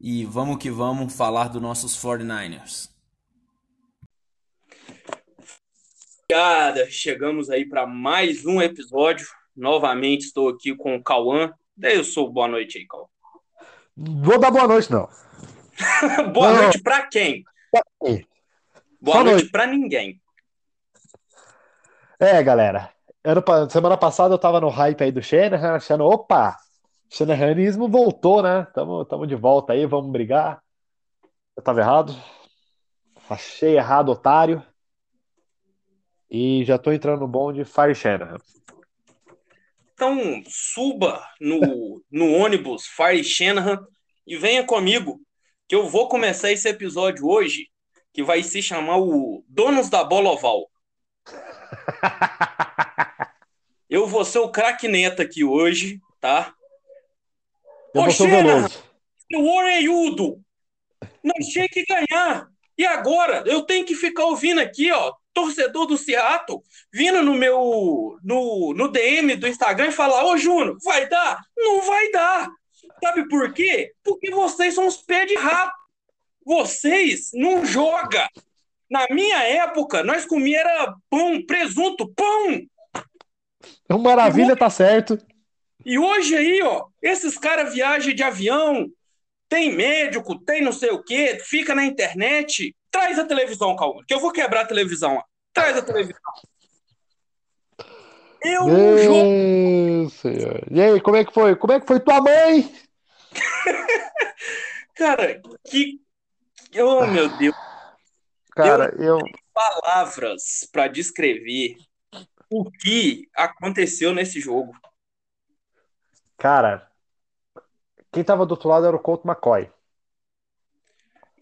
e vamos que vamos falar dos nossos 49ers. Obrigada, chegamos aí para mais um episódio. Novamente estou aqui com o Cauã. Daí eu sou boa noite aí, Cauã. Vou dar boa noite, não. boa Não. noite para quem? quem? Boa Só noite noite. para ninguém. É, galera. Ano, semana passada eu tava no hype aí do Shanahan, achando, opa, Shanahanismo voltou, né? Tamo, tamo de volta aí, vamos brigar. Eu tava errado. Achei errado, otário. E já tô entrando no bonde Fire Shanahan. Então suba no, no ônibus Fire Shanahan e venha comigo, que eu vou começar esse episódio hoje, que vai se chamar o Donos da Bola Oval. Eu vou ser o craque Neto aqui hoje, tá? Eu Ô, ser o orelhudo! Nós tinha que ganhar. E agora? Eu tenho que ficar ouvindo aqui, ó, torcedor do Seattle, vindo no meu no, no DM do Instagram e falar: Ô, Júnior, vai dar? Não vai dar. Sabe por quê? Porque vocês são os pés de rato. Vocês não jogam. Na minha época, nós comia era pão, presunto, pão. O Maravilha tá certo. E hoje aí, ó, esses caras viajam de avião, tem médico, tem não sei o quê, fica na internet. Traz a televisão, calma, que eu vou quebrar a televisão. Ó. Traz a televisão. Eu não jogo. Senhor. E aí, como é que foi? Como é que foi tua mãe? Cara, que. Oh, meu Deus. Cara, eu. Palavras para descrever o que aconteceu nesse jogo. Cara, quem tava do outro lado era o Colt McCoy.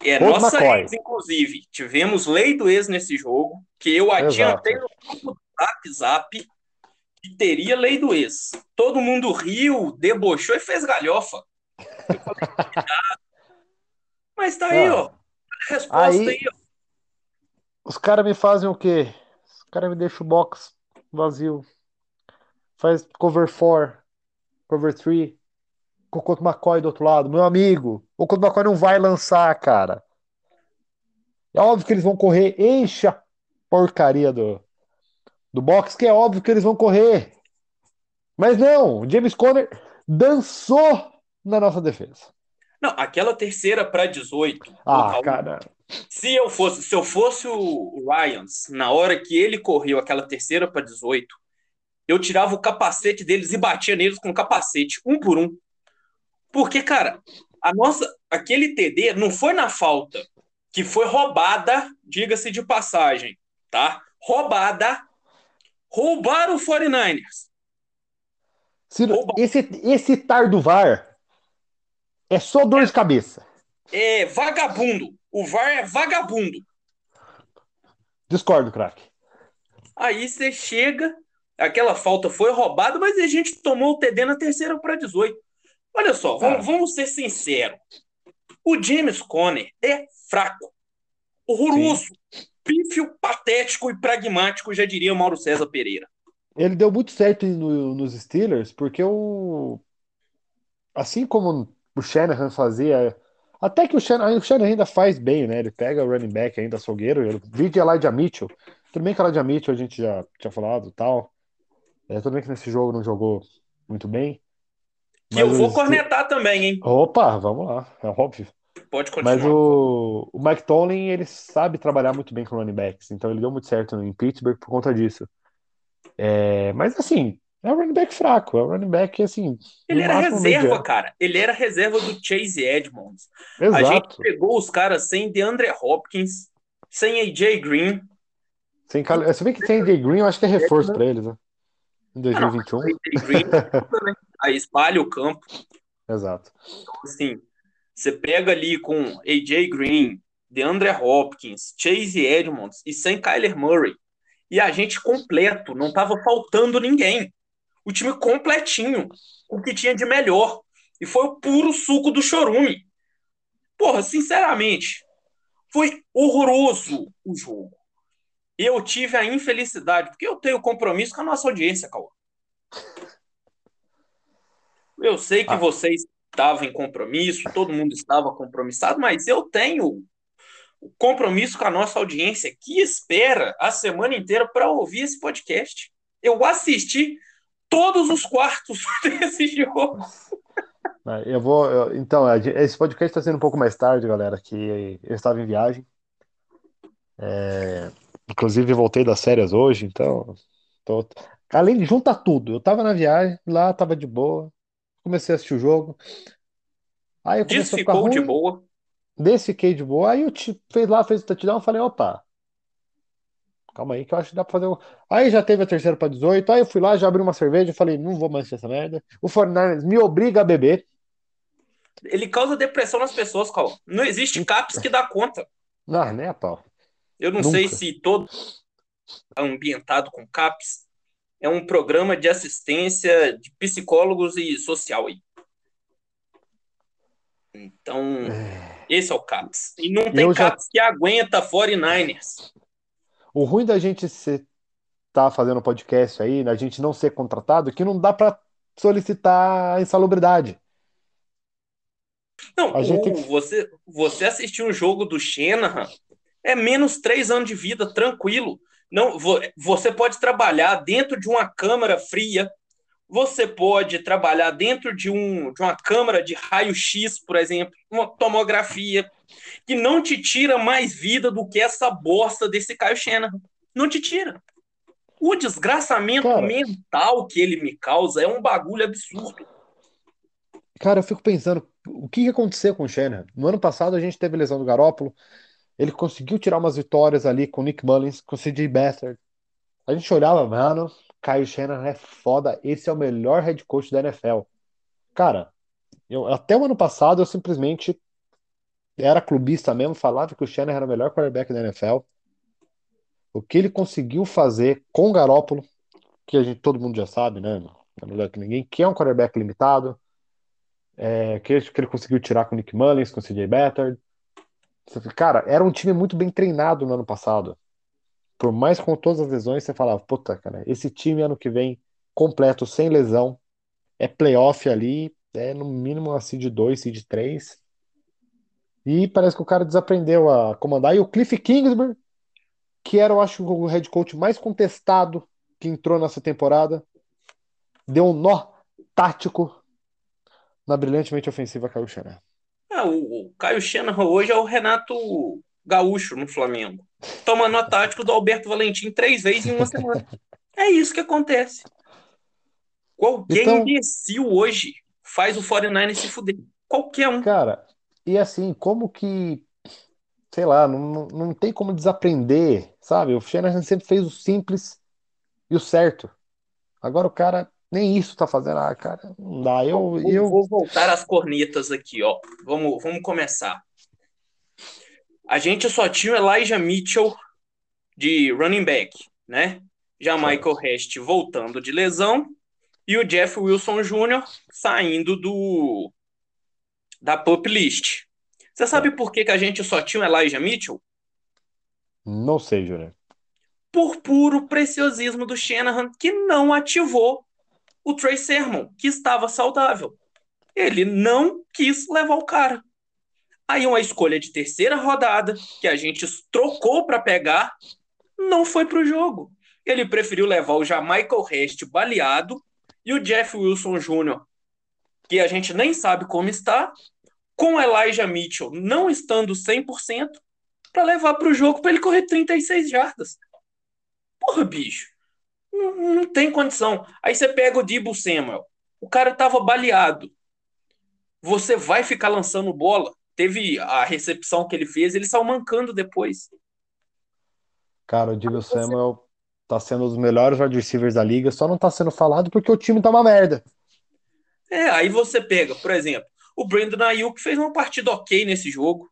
É Colt nossa McCoy. ex, inclusive. Tivemos lei do ex nesse jogo, que eu adiantei no grupo do Zap Zap que teria lei do ex. Todo mundo riu, debochou e fez galhofa. Eu falei. Mas tá aí, Ah. ó. A resposta Aí- aí, ó. Os caras me fazem o quê? Os caras me deixam o box vazio. Faz cover 4, cover 3, com o Colt McCoy do outro lado. Meu amigo, o Colt McCoy não vai lançar, cara. É óbvio que eles vão correr, enche a porcaria do, do box, que é óbvio que eles vão correr. Mas não, o James Conner dançou na nossa defesa. Não, aquela terceira para 18. Ah, cara. Se eu fosse, se eu fosse o Ryans, na hora que ele correu aquela terceira para 18, eu tirava o capacete deles e batia neles com o capacete, um por um. Porque, cara, a nossa, aquele TD não foi na falta, que foi roubada, diga-se de passagem, tá? Roubada. Roubaram o 49ers. Ciro, Oba. esse, esse tar do VAR é só dor de cabeça. É vagabundo. O VAR é vagabundo. Discordo, craque. Aí você chega, aquela falta foi roubada, mas a gente tomou o TD na terceira para 18. Olha só, vamos, vamos ser sinceros. O James Conner é fraco, horroroso, pífio, patético e pragmático, já diria o Mauro César Pereira. Ele deu muito certo no- nos Steelers, porque o. Assim como o Shanahan fazia. Até que o Shanahan, o Shanahan ainda faz bem, né? Ele pega o running back ainda, açougueiro. Ele, vídeo Elijah Mitchell. Tudo bem que Elijah Mitchell a gente já tinha falado e tal. É, tudo bem que nesse jogo não jogou muito bem. Que eu vou os- cornetar também, hein? Opa, vamos lá, é óbvio. Pode continuar. Mas o, o Mike Tomlin, ele sabe trabalhar muito bem com running backs, então ele deu muito certo em Pittsburgh por conta disso. É, mas assim, é um running back fraco, é um running back assim, Ele era reserva, mediano. cara. Ele era reserva do Chase Edmonds. A gente Exato. pegou os caras sem DeAndre Hopkins, sem AJ Green. Sem cal... Você vê que tem AJ Green, eu acho que é reforço pra eles, né? Em Ah, não, 2021. AJ Green, né? aí espalha o campo. Exato. assim, você pega ali com AJ Green, DeAndre Hopkins, Chase Edmonds e sem Kyler Murray. E a gente completo, não estava faltando ninguém. O time completinho, o que tinha de melhor. E foi o puro suco do chorume. Porra, sinceramente, foi horroroso o jogo. Eu tive a infelicidade, porque eu tenho compromisso com a nossa audiência, Cauã. Eu sei que ah. vocês estavam em compromisso, todo mundo estava compromissado, mas eu tenho compromisso com a nossa audiência que espera a semana inteira para ouvir esse podcast. Eu assisti todos os quartos desse jogo. Eu vou. Eu, então, esse podcast está sendo um pouco mais tarde, galera, que eu estava em viagem. É, inclusive, voltei das férias hoje, então. Tô, além de juntar tudo, eu estava na viagem, lá estava de boa, comecei a assistir o jogo. Aí eu comecei a ficar ruim, de boa. Desfiquei de boa. Aí o te fez lá, fez o touchdown, eu falei, opa, calma aí que eu acho que dá pra fazer. Um... Aí já teve a terceira para 18. Aí eu fui lá, já abri uma cerveja. Falei, não vou mais essa merda. O Fortnite me obriga a beber. Ele causa depressão nas pessoas, Cal. Não existe CAPS que dá conta. Não, nem a pau. Eu não Nunca. sei se todo ambientado com CAPS é um programa de assistência de psicólogos e social aí. Então, é... esse é o CAPS. E não tem CAPS já... que aguenta 49ers. O ruim da gente estar tá fazendo podcast aí, da gente não ser contratado, é que não dá para solicitar insalubridade. Não, gente... você, você assistir um jogo do Shanahan é menos três anos de vida, tranquilo. Não, você pode trabalhar dentro de uma câmara fria, você pode trabalhar dentro de, um, de uma câmara de raio-x, por exemplo, uma tomografia, que não te tira mais vida do que essa bosta desse Caio Shanahan. Não te tira. O desgraçamento Cara, mental que ele me causa é um bagulho absurdo. Cara, eu fico pensando, o que aconteceu com o Shanahan? No ano passado a gente teve lesão do Garópolo, ele conseguiu tirar umas vitórias ali com Nick Mullins, com CJ Beathard. A gente olhava, mano, Kyle Shanahan é foda, esse é o melhor head coach da NFL. Cara, eu, até o ano passado eu simplesmente era clubista mesmo, falava que o Shanahan era o melhor quarterback da NFL. O que ele conseguiu fazer com o Garópolo, que a gente, todo mundo já sabe, né? É melhor que ninguém, que é um quarterback limitado, é, que, que ele conseguiu tirar com o Nick Mullins, com o CJ Beathard. Cara, era um time muito bem treinado no ano passado. Por mais com todas as lesões, você falava, puta, cara, esse time ano que vem, completo, sem lesão, é playoff ali, é no mínimo a seed 2, seed 3. E parece que o cara desaprendeu a comandar. E o Cliff Kingsbury, que era, eu acho, o head coach mais contestado que entrou nessa temporada, deu um nó tático na brilhantemente ofensiva Caio Shanahan. Ah, o, Caio Shanahan hoje é o Renato Gaúcho no Flamengo. Toma nó tático do Alberto Valentim três vezes em uma semana. É isso que acontece. Qualquer então, imbecil hoje faz o 49 se fuder. Qualquer um. Cara, e assim, como que. Sei lá, não, não tem como desaprender, sabe? O Shanahan sempre fez o simples e o certo. Agora o cara nem isso tá fazendo. Ah, cara, não dá. Eu, vou, eu... vou voltar às cornetas aqui, ó. Vamos, vamos começar. A gente só tinha o Elijah Mitchell de running back, né? Já Michael Hest voltando de lesão e o Jeff Wilson Jr. saindo do da pop list. Você sabe por que, que a gente só tinha o Elijah Mitchell? Não sei, Júnior. Por puro preciosismo do Shanahan, que não ativou o Trey Sermon, que estava saudável. Ele não quis levar o cara. Aí uma escolha de terceira rodada, que a gente trocou para pegar, não foi para o jogo. Ele preferiu levar o Jamaica Rest baleado e o Jeff Wilson Jr., que a gente nem sabe como está, com Elijah Mitchell não estando 100%, para levar para o jogo para ele correr 36 jardas. Porra, bicho. Não, não tem condição. Aí você pega o Dibo Samuel. O cara tava baleado. Você vai ficar lançando bola. Teve a recepção que ele fez, ele saiu mancando depois. Cara, o Dibo Samuel tá sendo um dos melhores wide receivers da liga, só não tá sendo falado porque o time tá uma merda. É, aí você pega, por exemplo, o Brandon Ayuk fez uma partida ok nesse jogo.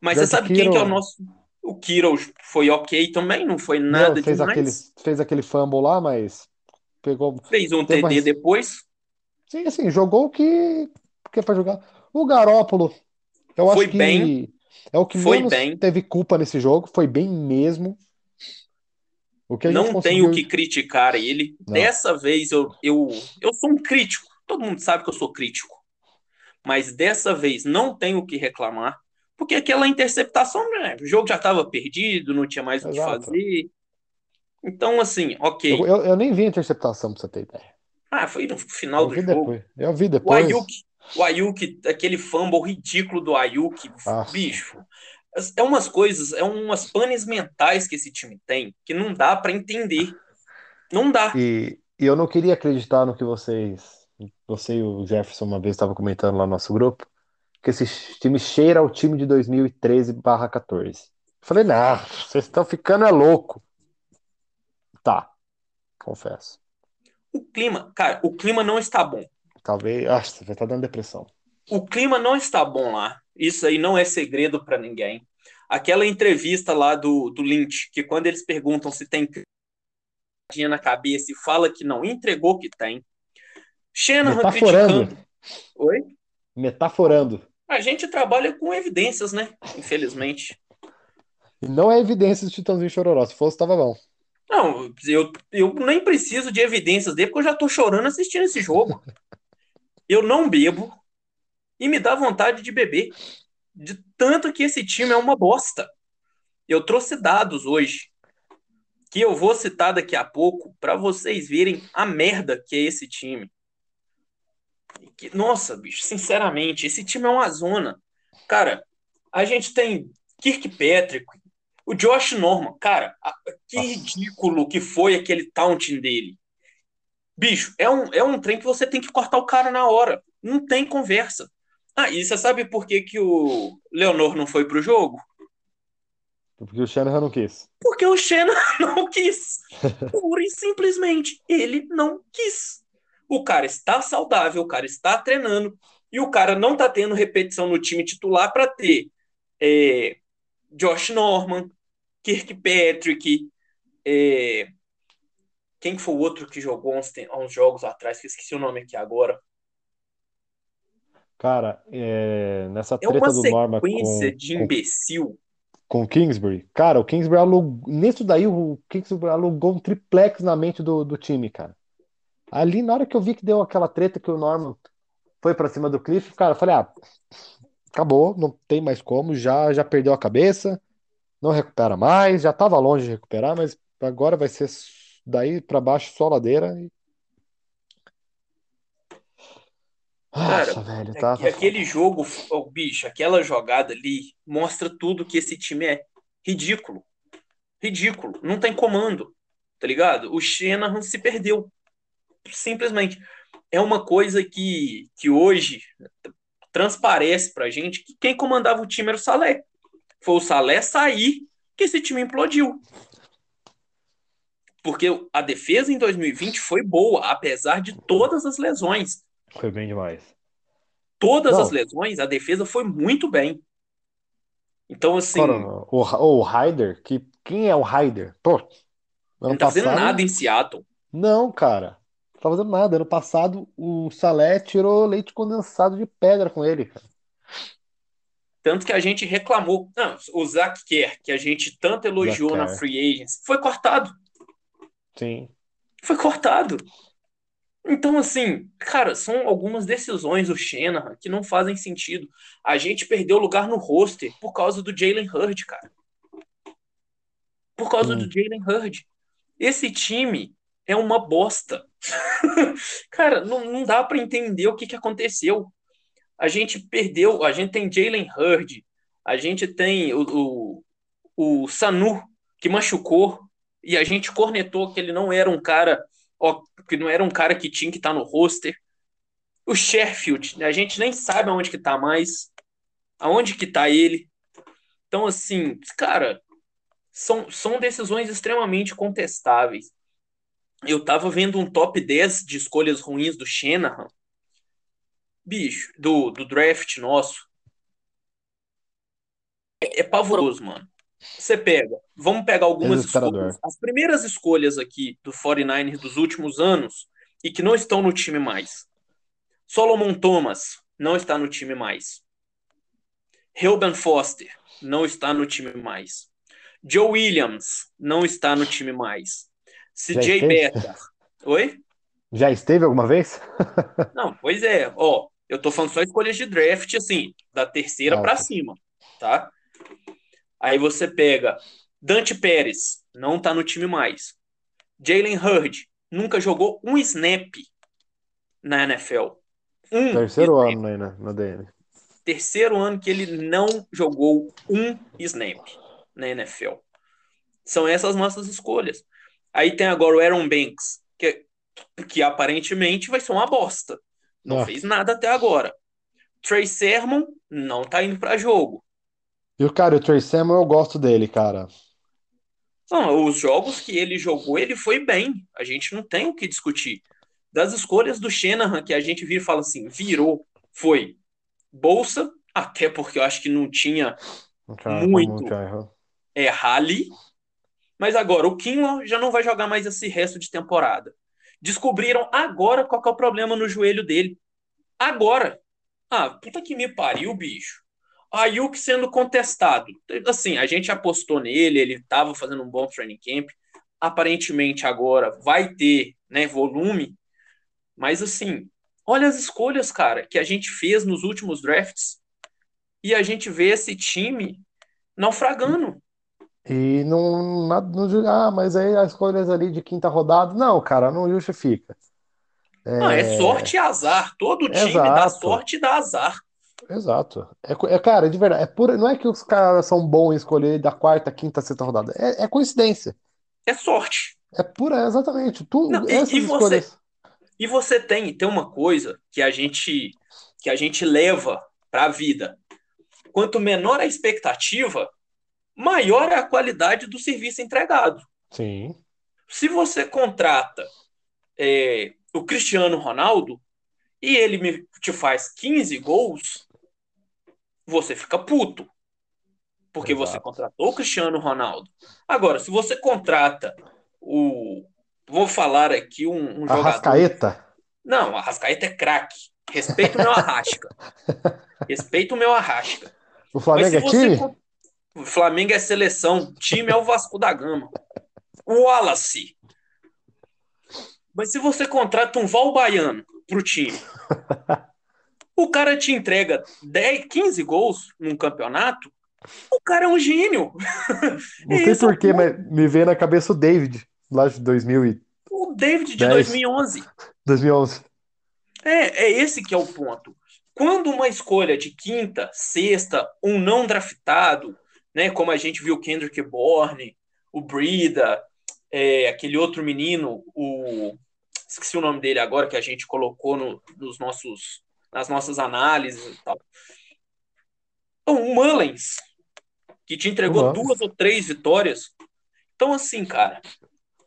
Mas George você sabe quem que é o nosso. O Kittle foi ok também, não foi nada Meu, fez demais. aquele, fez aquele fumble lá, mas pegou. Fez um TD mais- depois. Sim, assim, jogou o que, que é pra jogar. O Garópolo, eu Foi acho que bem. é o que Foi menos bem. teve culpa nesse jogo, foi bem mesmo. O que Não conseguiu. tenho que criticar ele. Não. Dessa vez eu, eu, eu sou um crítico. Todo mundo sabe que eu sou crítico. Mas dessa vez não tenho o que reclamar. Porque aquela interceptação, né, o jogo já estava perdido, não tinha mais o que fazer. Então, assim, ok. Eu, eu, eu nem vi a interceptação, pra você ter ideia. Ah, foi no final Eu do jogo. depois. Eu vi O depois. Ayuk, o Ayuk, aquele fumble ridículo do Ayuk, Ah. bicho. É umas coisas, é umas panes mentais que esse time tem que não dá pra entender. Não dá. E, e eu não queria acreditar no que vocês, você e o Jefferson uma vez estavam comentando lá no nosso grupo, que esse time cheira ao time de 2013/14. Falei, não, vocês estão ficando é louco. Tá, confesso. O clima, cara, o clima não está bom. Talvez, ah, você vai estar dando depressão. O clima não está bom lá. Isso aí não é segredo pra ninguém. Aquela entrevista lá do, do Lynch, que quando eles perguntam se tem na cabeça e fala que não entregou que tem. Shanahan Metaforando. criticando. Oi? Metaforando. A gente trabalha com evidências, né? Infelizmente. E não é evidência do Titãozinho Chororó. Se fosse, tava bom. Não, eu, eu nem preciso de evidências dele, porque eu já tô chorando assistindo esse jogo. Eu não bebo e me dá vontade de beber. De tanto que esse time é uma bosta. Eu trouxe dados hoje que eu vou citar daqui a pouco para vocês verem a merda que é esse time. Que- nossa, bicho, sinceramente, esse time é uma zona. Cara, a gente tem Kirkpatrick, o Josh Norman, cara, que Nossa. ridículo que foi aquele taunting dele. Bicho, é um, é um trem que você tem que cortar o cara na hora. Não tem conversa. Ah, e você sabe por que, que o Leonor não foi pro jogo? Porque o Shanahan não quis. Porque o Shannon não quis. Pura e simplesmente. Ele não quis. O cara está saudável, o cara está treinando, e o cara não está tendo repetição no time titular para ter é, Josh Norman, Kirkpatrick, é, quem que foi o outro que jogou uns, uns jogos atrás, que eu esqueci o nome aqui agora. Cara, é, nessa É uma treta do Norma sequência com, de com, imbecil. com o Kingsbury, cara, o Kingsbury alugou. Nisso daí, o Kingsbury alugou um triplex na mente do, do time, cara. Ali, na hora que eu vi que deu aquela treta que o Norman foi pra cima do Cliff, cara, eu falei, ah, acabou, não tem mais como, já, já perdeu a cabeça, não recupera mais, já tava longe de recuperar, mas agora vai ser daí pra baixo só ladeira. E... Cara, Nossa, velho, tá, Aque- tá Aquele jogo, oh, bicho, aquela jogada ali mostra tudo que esse time é ridículo. Ridículo. Não tem comando, tá ligado? O Shanahan se perdeu. Simplesmente. É uma coisa que, que hoje transparece pra gente que quem comandava o time era o Salé. Foi o Salé sair que esse time implodiu. Porque a defesa em 2020 foi boa, apesar de todas as lesões. Foi bem demais. Todas Não. as lesões, a defesa foi muito bem. Então, assim, o, o Ryder, que, quem é o Ryder? Pô, não tá fazendo passado. nada em Seattle. Não, cara. Não tá fazendo nada. Ano passado, o Salé tirou leite condensado de pedra com ele, cara. Tanto que a gente reclamou. Não, o Zach Kerr, que a gente tanto elogiou na free agency, foi cortado. Sim. Foi cortado. Então, assim, cara, são algumas decisões do Shanahan que não fazem sentido. A gente perdeu lugar no roster por causa do Jalen Hurd, cara. Por causa Sim. do Jalen Hurd. Esse time é uma bosta. cara, não, não dá pra entender o que, que aconteceu. A gente perdeu, a gente tem Jalen Hurd, a gente tem o, o, o Sanu, que machucou, e a gente cornetou que ele não era um cara ó, que não era um cara que tinha que estar no roster. O Sheffield, a gente nem sabe aonde que tá mais, aonde que tá ele. Então, assim, cara, são, são decisões extremamente contestáveis. Eu tava vendo um top 10 de escolhas ruins do Shanahan, bicho, do, do draft nosso. é pavoroso, mano. Você pega, vamos pegar algumas escolhas. As primeiras escolhas aqui do 49ers dos últimos anos e que não estão no time mais. Solomon Thomas não está no time mais. Reuben Foster não está no time mais. Joe Williams não está no time mais. CJ? Better. Oi? Já esteve alguma vez? Não, pois é. Ó, eu tô falando só escolhas de draft, assim, da terceira Ah, tá. cima, tá? Aí você pega Dante Pérez, não tá no time mais. Jalen Hurd, nunca jogou um snap na NFL. Um Terceiro snap. ano aí na, na DM. Terceiro ano que ele não jogou um snap na NFL. São essas nossas escolhas. Aí tem agora o Aaron Banks, que, que aparentemente vai ser uma bosta. Não Ah. fez nada até agora. Trey Sermon não tá indo para jogo. E o cara, o Trey Samuel, eu gosto dele, cara. Não, os jogos que ele jogou, ele foi bem. A gente não tem o que discutir. Das escolhas do Shanahan, que a gente vira e fala assim, virou, foi Bolsa, até porque eu acho que não tinha Muito. errou. é Rally. Mas agora, o Kinlaw já não vai jogar mais esse resto de temporada. Descobriram agora qual é o problema no joelho dele. Agora. Ah, puta que me pariu, bicho. Ayuk sendo contestado. Assim, a gente apostou nele, ele estava fazendo um bom training camp. Aparentemente agora vai ter, né, volume. Mas assim, olha as escolhas, cara, que a gente fez nos últimos drafts. E a gente vê esse time naufragando. E não, nada, não, ah, mas aí as escolhas ali de quinta rodada, não, cara, não justifica. Não, é sorte e azar. Todo time dá Exato. sorte e dá azar. Exato. É, é, cara, de verdade, é pura, não é que os caras são bons em escolher da quarta, quinta, sexta rodada. É, é coincidência. É sorte. É pura, exatamente. Tu, Não, e- e você- escolhas. E você tem, tem uma coisa que a gente que a gente leva para a vida. Quanto menor a expectativa, maior é a qualidade do serviço entregado. Sim. Se você contrata é, o Cristiano Ronaldo e ele me- te faz 15 gols, você fica puto. Porque você Exato. contratou o Cristiano Ronaldo. Agora, se você contrata o. Vou falar aqui um, um jogador. Arrascaeta. Não, Arrascaeta é craque. Respeita o meu Arrasca. Respeita o meu Arrasca. O Flamengo é você time? O Flamengo é seleção, time é o Vasco da Gama. O Wallace. Mas se você contrata um Val Baiano pro time, o cara te entrega 10, 15 gols num campeonato, o cara é um gênio. Não sei Esse é o por quê, mas me veio na cabeça o David, lá de 2000 e O David de 10. 2011. 2011. É, é esse que é o ponto. Quando uma escolha de quinta, sexta, um não draftado, né, como a gente viu o Kendrick Bourne, o Brida, é, aquele outro menino, o esqueci o nome dele agora que a gente colocou no- nos nossos nas nossas análises e tal. Então, o Mullens, que te entregou O Mullens. duas ou três vitórias. Então, assim, cara,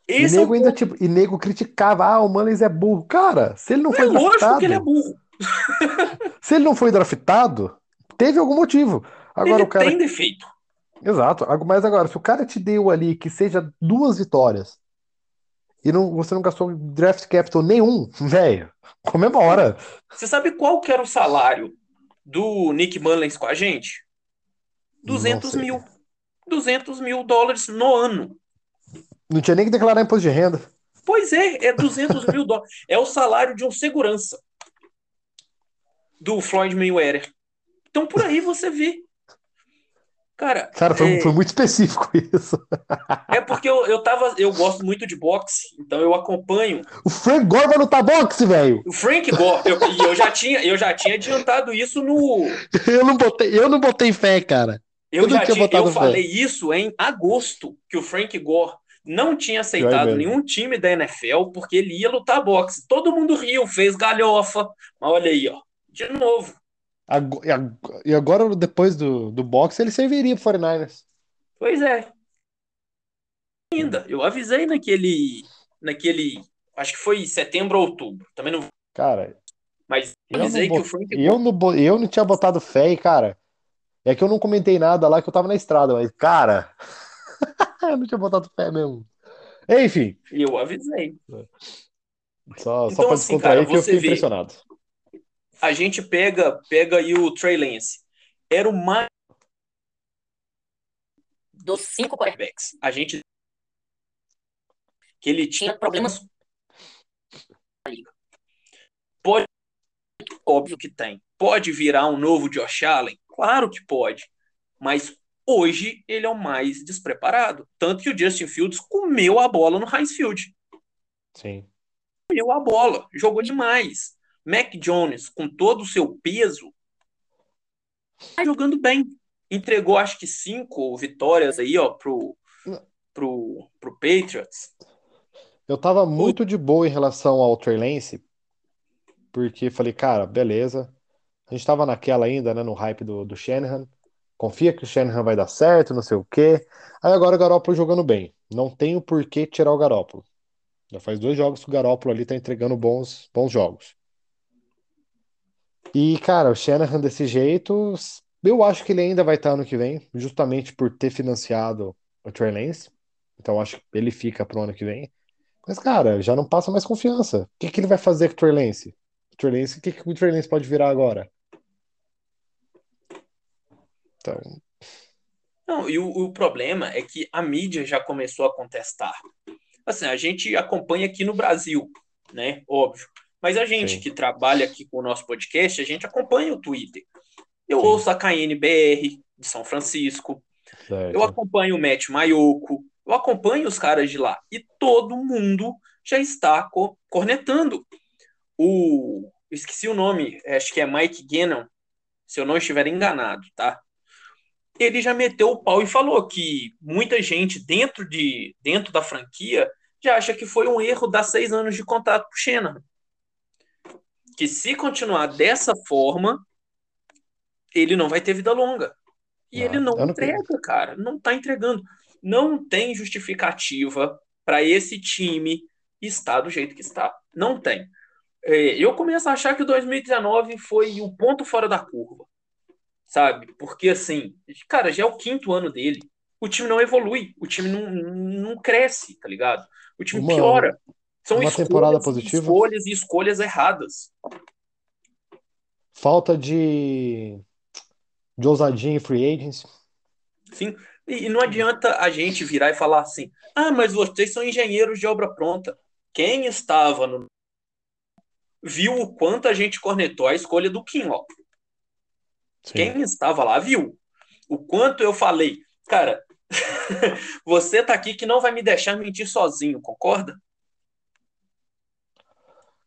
E esse é o nego ainda, tipo, e nego criticava, ah, o Mullins é burro. Cara, se ele não é foi lógico draftado, que ele é burro. se ele não foi draftado, teve algum motivo. Agora ele o cara tem defeito. Exato. Mas agora, se o cara te deu ali que seja duas vitórias e não, você não gastou draft capital nenhum, velho, comemora. Você sabe qual que era o salário do Nick Mullens com a gente? 200 sei. mil. 200 mil dólares no ano. Não tinha nem que declarar imposto de renda. Pois é, é 200 mil dólares. É o salário de um segurança do Floyd Mayweather. Então por aí você vê. Cara, Cara, foi, é, foi muito específico isso. é porque eu, eu tava. Eu gosto muito de boxe, então eu acompanho O Frank Gore vai lutar boxe, velho. o Frank Gore. Eu, e eu já tinha, eu já tinha adiantado isso no. Eu não botei, eu não botei fé, cara. Eu Eu já tinha eu fé. falei isso em agosto, que o Frank Gore não tinha aceitado nenhum time da NFL porque ele ia lutar boxe. Todo mundo riu, fez galhofa. Mas olha aí, ó. De novo. Ago- E ag- e agora, depois do, do boxe, ele serviria pro 49ers. Pois é. Ainda. Eu avisei naquele. Naquele. Acho que foi setembro ou outubro. Também não. Cara, Mas eu não, avisei que bot- o Frank eu não, bo- eu não tinha botado fé e, cara, É que eu não comentei nada lá que eu tava na estrada, mas, cara, eu não tinha botado fé mesmo. Enfim, eu avisei. só, só Então, pra assim, descontrair cara, que eu você fiquei vê. impressionado. A gente pega, pega aí o Trey Lance. Era o mais dos cinco quarterbacks. A gente que ele tinha problemas na liga. Pode, óbvio que tem. Pode virar um novo Josh Allen? Claro que pode. Mas hoje ele é o mais despreparado. Tanto que o Justin Fields comeu a bola no Heinz Field. Sim. Comeu a bola, jogou demais. Mac Jones, com todo o seu peso, tá jogando bem. Entregou acho que cinco vitórias aí, ó, pro, pro, pro Patriots. Eu tava muito de boa em relação ao Trey Lance, porque falei, cara, beleza. A gente tava naquela ainda, né, no hype do, do Shanahan. Confia que o Shanahan vai dar certo, não sei o quê. Aí agora o Garoppolo jogando bem. Não tenho por que tirar o Garoppolo. Já faz dois jogos que o Garoppolo ali tá entregando bons, bons jogos. E, cara, o Shanahan desse jeito, eu acho que ele ainda vai estar ano que vem, justamente por ter financiado o Trey Lance. Então acho que ele fica pro ano que vem. Mas, cara, já não passa mais confiança. O que que ele vai fazer com o Trey Lance? O Trey Lance, o que que o Trey Lance pode virar agora? Então, Não, e o, o problema é que a mídia já começou a contestar. Assim, a gente acompanha aqui no Brasil, né? Óbvio. Mas a gente Sim. que trabalha aqui com o nosso podcast, a gente acompanha o Twitter. Eu Sim. ouço a KNBR de São Francisco, eu certo. acompanho o Matt Maioco, eu acompanho os caras de lá. E todo mundo já está co- cornetando. O. Esqueci o nome, acho que é Mike Gannon, se eu não estiver enganado, tá? Ele já meteu o pau e falou que muita gente dentro, de, dentro da franquia já acha que foi um erro dar seis anos de contrato pro Shanahan. Que se continuar dessa forma, ele não vai ter vida longa. E Ah, ele não não- entrega, cara. Não tá entregando. Não tem justificativa para esse time estar do jeito que está. Não tem. É, eu começo a achar que o 2019 foi o ponto fora da curva. Sabe? Porque, assim, cara, já é o quinto ano dele. O time não evolui. O time não, não cresce, tá ligado? O time Uma- piora. São uma escolhas, temporada e positiva. escolhas e escolhas erradas. Falta de, de ousadia em free agents. Sim. E, não adianta a gente virar e falar assim: ah, mas vocês são engenheiros de obra pronta. Quem estava no. viu o quanto a gente cornetou a escolha do Kinlaw. Sim. Quem estava lá viu o quanto eu falei, cara, você tá aqui que não vai me deixar mentir sozinho, concorda?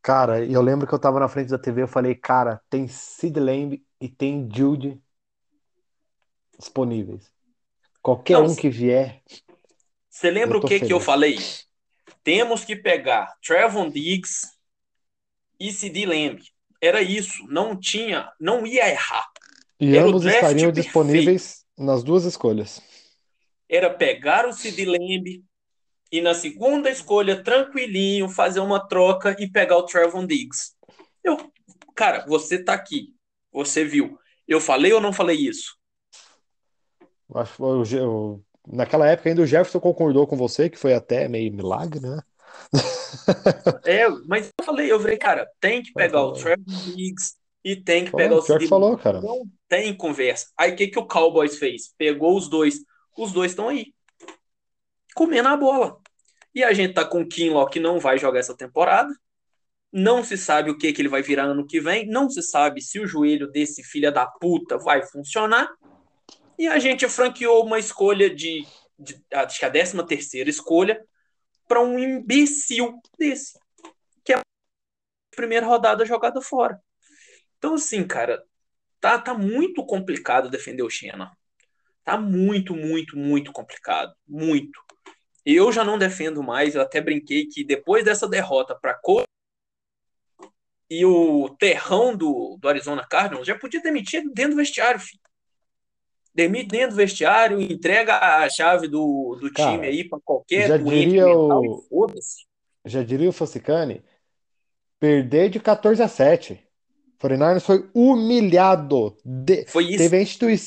Cara, e eu lembro que eu tava na frente da TV, eu falei, cara, tem Sid Lamb e tem Jude disponíveis. Qualquer Não, um que vier, Você lembra o que que eu falei? Temos que pegar Trevon Diggs e CD Lamb. Era isso, não tinha, não ia errar. e Era ambos estariam perfeito. disponíveis nas duas escolhas. Era pegar o CD Lamb e na segunda escolha, tranquilinho, fazer uma troca e pegar o Trevon Diggs. Eu, cara, você tá aqui, você viu. Eu falei ou não falei isso? Eu Acho Je- o- naquela época ainda o Jefferson concordou com você, que foi até meio milagre, né? É, mas eu falei, eu falei, cara, tem que pegar o. Trevor Diggs e tem que Falou, pegar o CD falou, cara. Não tem conversa. Aí o que, que o Cowboys fez? Pegou os dois. Os dois estão aí. Comendo a bola. E a gente tá com o Kinlaw que não vai jogar essa temporada. Não se sabe o que, que ele vai virar ano que vem. Não se sabe se o joelho desse filho da puta vai funcionar. E a gente franqueou uma escolha de, de acho que a 13 terceira escolha para um imbecil desse. Que é a primeira rodada jogada fora. Então, assim, cara, tá, tá muito complicado defender o Xena. Tá muito, muito, muito complicado. Muito. Eu já não defendo mais. Eu até brinquei que depois dessa derrota para Cor e o terrão do, do Arizona Cardinals já podia demitir dentro do vestiário, filho. Demite dentro do vestiário, entrega a chave do, do Cara, time aí para qualquer já diria mental o-. Já diria o Fassicani, perder de 14 a 7. 49ers foi humilhado. De- Foi isso. Teve a institui-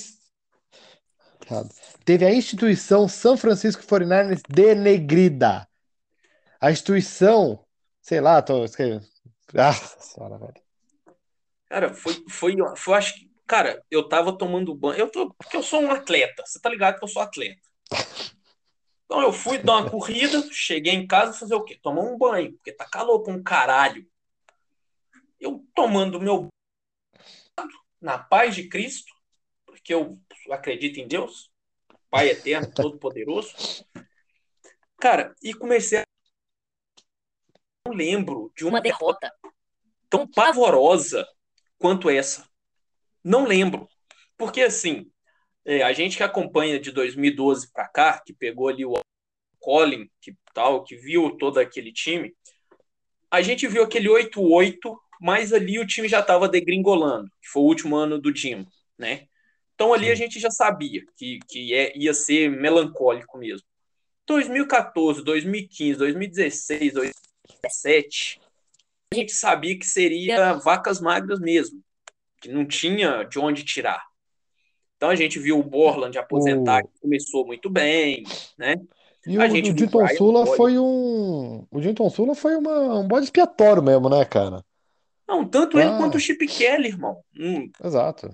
Teve a instituição São Francisco 49ers denegrida. A instituição, sei lá, tô escrevendo. Ah, senhora, velho. Cara, foi, foi, foi, acho que, cara, eu tava tomando banho, eu tô, porque eu sou um atleta, você tá ligado que eu sou atleta. Então eu fui dar uma corrida, cheguei em casa fazer o quê? Tomar um banho, porque tá calor pra um caralho. Eu tomando meu na paz de Cristo, porque eu acredito em Deus, Pai eterno, todo poderoso. Cara, e comecei a não lembro de uma derrota tão pavorosa quanto essa. Não lembro. Porque assim, é, a gente que acompanha de 2012 para cá, que pegou ali o Colin, que tal, que viu todo aquele time, a gente viu aquele 8-8, mas ali o time já estava degringolando, que foi o último ano do Jim, né? Então ali a gente já sabia que, que é, ia ser melancólico mesmo. 2014, 2015, 2016, 2017, a gente sabia que seria vacas magras mesmo, que não tinha de onde tirar. Então a gente viu o Borland aposentar, que começou muito bem, né? E a o, gente o Dinton Sula foi um. O Dinton Sula foi uma, um bode expiatório mesmo, né, cara? Não, tanto ah. ele quanto o Chip Kelly, irmão. Hum. Exato.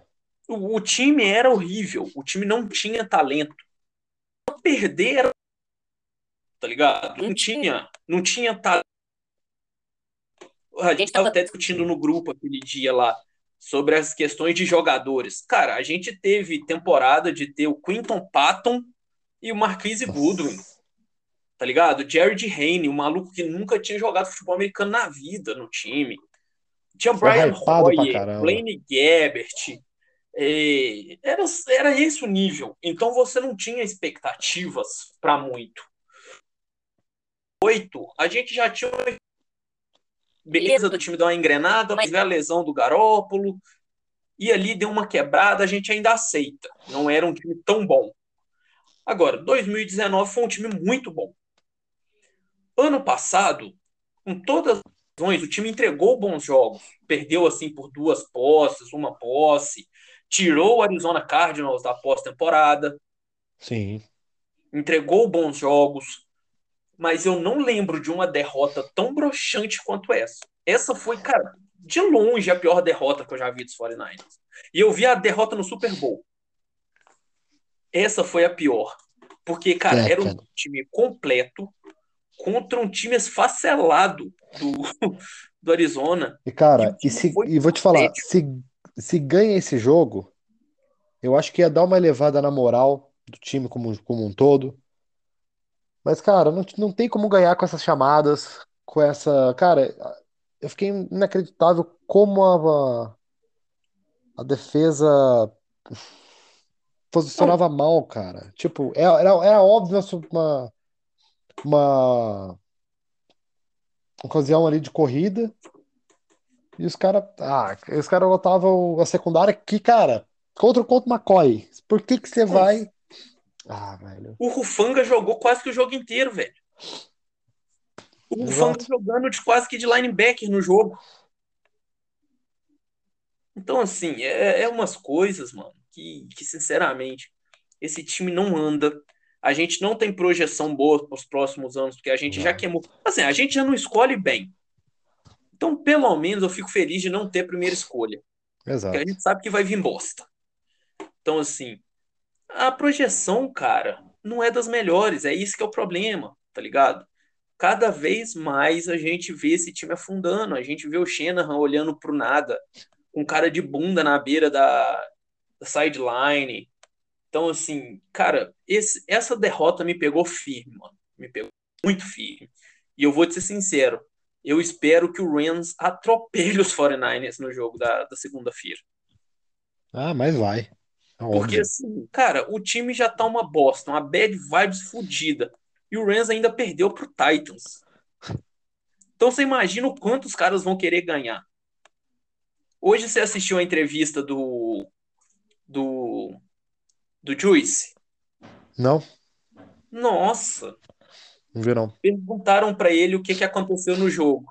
O, o, time era horrível. O time não tinha talento. Perder era. Tá ligado? Não tinha. Não tinha talento. A gente estava até discutindo no grupo aquele dia lá sobre as questões de jogadores. Cara, a gente teve temporada de ter o Quinton Patton e o Marquise Goodwin. Tá ligado? Jared Haney, um maluco que nunca tinha jogado futebol americano na vida no time. Tinha Brian Hoyer, Blaine Gabbert. Era, era esse o nível. Então você não tinha expectativas para muito. Oito, a gente já tinha beleza do time dar uma engrenada, mas a lesão do Garópolo, e ali deu uma quebrada, a gente ainda aceita. Não era um time tão bom. Agora, 2019 foi um time muito bom. Ano passado, com todas as razões, o time entregou bons jogos. Perdeu assim por duas posses, uma posse, tirou o Arizona Cardinals da pós-temporada. Sim. Entregou bons jogos mas eu não lembro de uma derrota tão broxante quanto essa. Essa foi, cara, de longe a pior derrota que eu já vi dos 49ers. E eu vi a derrota no Super Bowl. Essa foi a pior. Porque, cara, é, era um time completo contra um time esfacelado do, do Arizona. E, cara, e, se, e vou te falar, se, se ganha esse jogo, eu acho que ia dar uma elevada na moral do time como, como um todo. Mas, cara, não, não tem como ganhar com essas chamadas, com essa. Cara, eu fiquei inacreditável como a, a defesa posicionava mal, cara. Tipo, é, era, era óbvio uma, uma ocasião ali de corrida. E os caras. Ah, os caras botavam a secundária que, cara, contra, contra o McCoy. Por que que você vai ah, velho. O Rufanga jogou quase que o jogo inteiro, velho. O Rufanga jogando de quase que de linebacker no jogo. Então, assim, é, é umas coisas, mano, que, que sinceramente esse time não anda. A gente não tem projeção boa para os próximos anos, porque a gente não. já queimou. Assim, a gente já não escolhe bem. Então, pelo menos, eu fico feliz de não ter primeira escolha. Exato. Porque a gente sabe que vai vir bosta. Então, assim, a projeção, cara, não é das melhores. É isso que é o problema, tá ligado? Cada vez mais a gente vê esse time afundando. A gente vê o Shanahan olhando pro nada, com cara de bunda na beira da, da sideline. Então, assim, cara, esse, essa derrota me pegou firme, mano. Me pegou muito firme. E eu vou te ser sincero, eu espero que o Rams atropele os 49ers no jogo da, da segunda-feira. Ah, mas vai. Porque, assim, cara, o time já tá uma bosta, uma bad vibes fodida. E o Rams ainda perdeu pro Titans. Então você imagina o quanto os caras vão querer ganhar. Hoje você assistiu a entrevista do. do. do Juice? Não. Nossa. Não vi, não. Perguntaram para ele o que, que aconteceu no jogo.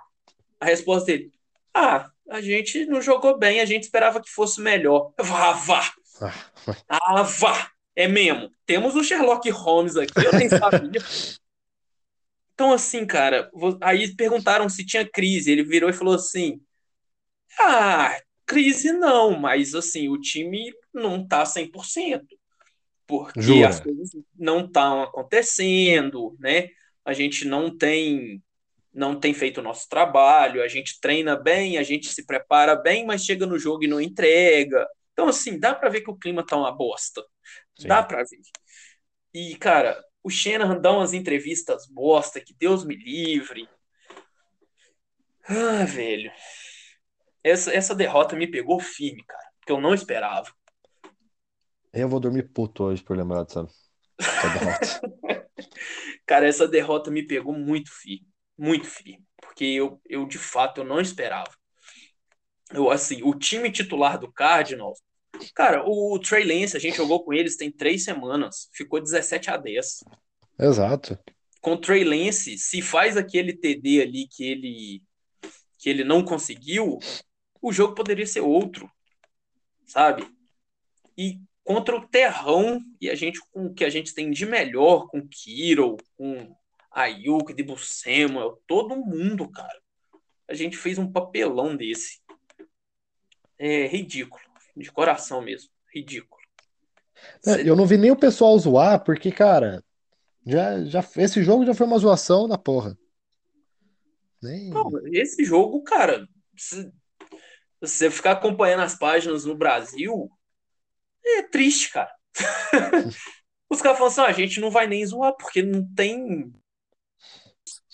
A resposta dele: Ah, a gente não jogou bem, a gente esperava que fosse melhor. Vá, vá. Ah, vá! É mesmo. Temos o Sherlock Holmes aqui, eu nem sabia. Então, assim, cara, aí perguntaram se tinha crise. Ele virou e falou assim: Ah, crise não, mas assim, o time não tá 100%, porque Jura? as coisas não estão acontecendo, né? A gente não tem não tem feito o nosso trabalho, a gente treina bem, a gente se prepara bem, mas chega no jogo e não entrega. Então, assim, dá para ver que o clima tá uma bosta. Sim. Dá para ver. E, cara, o Shanahan dá umas entrevistas bosta, que Deus me livre. Ah, velho. Essa, essa derrota me pegou firme, cara, que eu não esperava. Eu vou dormir puto hoje por lembrar dessa, derrota. cara, essa derrota me pegou muito firme, muito firme, porque eu, eu de fato eu não esperava. Eu assim, o time titular do Cardinals Cara, o Trey Lance, a gente jogou com eles tem três semanas, ficou 17 a 10. Exato. Com o Trey Lance, se faz aquele TD ali que ele que ele não conseguiu, o jogo poderia ser outro, sabe? E contra o Terrão e a gente com o que a gente tem de melhor, com Kiro, com Ayuk, Debo Samuel, todo mundo, cara. A gente fez um papelão desse. É ridículo de coração mesmo. Ridículo. É, eu não vi nem o pessoal zoar, porque, cara, já, já, esse jogo já foi uma zoação da porra. Nem... Não, esse jogo, cara, se você ficar acompanhando as páginas no Brasil, é triste, cara. Os caras falam assim: ah, a gente não vai nem zoar, porque não tem.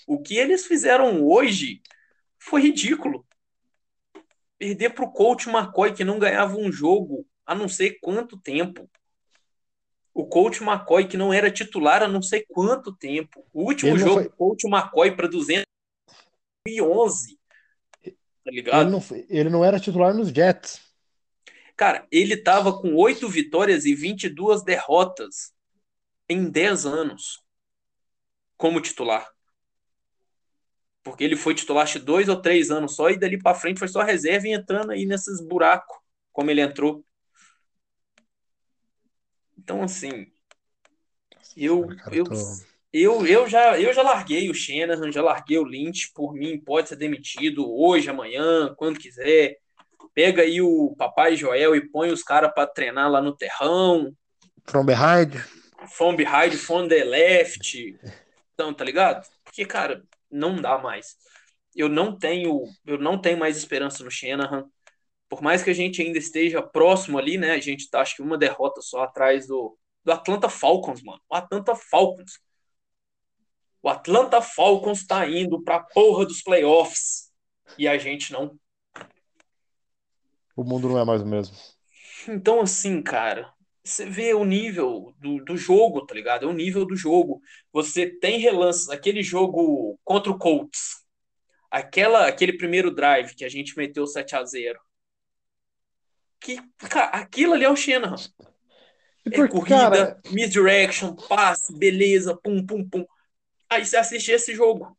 O que eles fizeram hoje foi ridículo perder para o coach McCoy, que não ganhava um jogo há não sei quanto tempo. O coach McCoy, que não era titular há não sei quanto tempo. O último jogo foi... do coach McCoy para 211. Tá ligado? Ele não, ele não era titular nos Jets. Cara, ele tava com oito vitórias e 22 derrotas em 10 anos como titular porque ele foi titular acho dois ou três anos só, e dali para frente foi só reserva e entrando aí nesses buracos, como ele entrou. Então, assim, eu, eu, eu, eu, já, eu já larguei o Shanahan, já larguei o Lynch, por mim pode ser demitido hoje, amanhã, quando quiser. Pega aí o papai Joel e põe os caras para treinar lá no terrão. From behind. From behind, from the left. Então, tá ligado? Porque, cara, não dá mais. Eu não tenho, eu não tenho mais esperança no Shanahan. Por mais que a gente ainda esteja próximo ali, né? A gente tá acho que uma derrota só atrás do, do Atlanta Falcons, mano. O Atlanta Falcons. O Atlanta Falcons tá indo pra porra dos playoffs e a gente não. O mundo não é mais o mesmo. Então, assim, cara, você vê o nível do, do jogo, tá ligado? É o nível do jogo. Você tem relances, aquele jogo contra o Colts, aquela, aquele primeiro drive que a gente meteu 7 a 0 que, cara, aquilo ali é o Shanahan. É corrida, cara... misdirection, passe, beleza, pum, pum, pum. Aí você assiste esse jogo.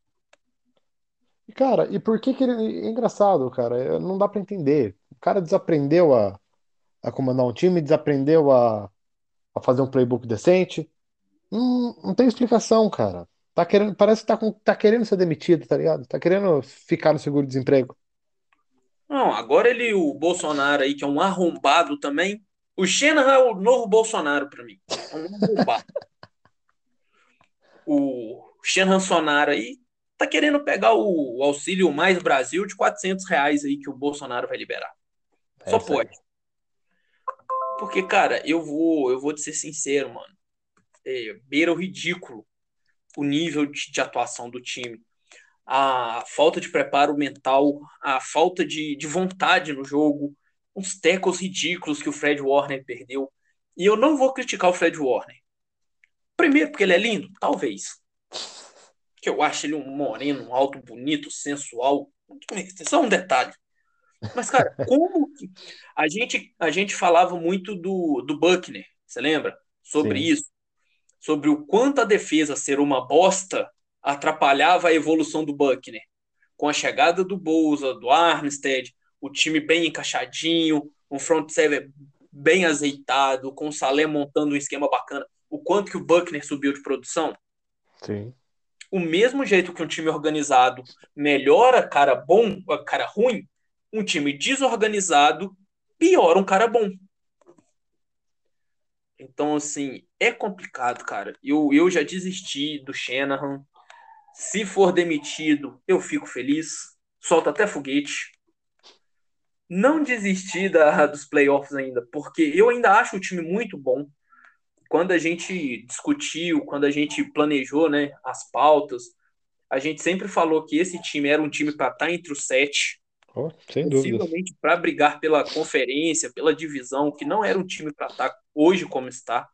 Cara, e por que que ele... É engraçado, cara, não dá para entender. O cara desaprendeu a a comandar um time, desaprendeu a, a fazer um playbook decente. Não, não tem explicação, cara. Tá querendo, parece que tá, com, tá querendo ser demitido, tá ligado? Tá querendo ficar no seguro-desemprego. Não, agora ele, o Bolsonaro aí, que é um arrombado também. O Shanahan é o novo Bolsonaro para mim. É um arrombado. o Shanahan Sonaro aí tá querendo pegar o, o, auxílio Mais Brasil de 400 reais aí que o Bolsonaro vai liberar. Só pode. Porque, cara, eu vou, eu vou te ser sincero, mano. É, beira o ridículo o nível de, de, atuação do time. A falta de preparo mental, a falta de, de vontade no jogo, uns tecos ridículos que o Fred Warner perdeu. E eu não vou criticar o Fred Warner. Primeiro, porque ele é lindo? Talvez. Que eu acho ele um moreno, um alto, bonito, sensual. Só um detalhe. Mas, cara, como que. A gente, a gente falava muito do, do Buckner, você lembra? Sobre Sim. isso. Sobre o quanto a defesa ser uma bosta atrapalhava a evolução do Buckner. Com a chegada do Bolsa, do Armstead, o time bem encaixadinho, um front seven bem azeitado, com o Salé montando um esquema bacana, o quanto que o Buckner subiu de produção? Sim. O mesmo jeito que um time organizado melhora cara bom, cara ruim, um time desorganizado piora um cara bom. Então, assim, é complicado, cara. Eu, eu já desisti do Shanahan. Se for demitido, eu fico feliz. Solta até foguete. Não desisti da, dos playoffs ainda, porque eu ainda acho o time muito bom. Quando a gente discutiu, quando a gente planejou né, as pautas, a gente sempre falou que esse time era um time para estar tá entre os sete. Oh, sem dúvida. Possivelmente para brigar pela conferência, pela divisão, que não era um time para estar tá hoje como está.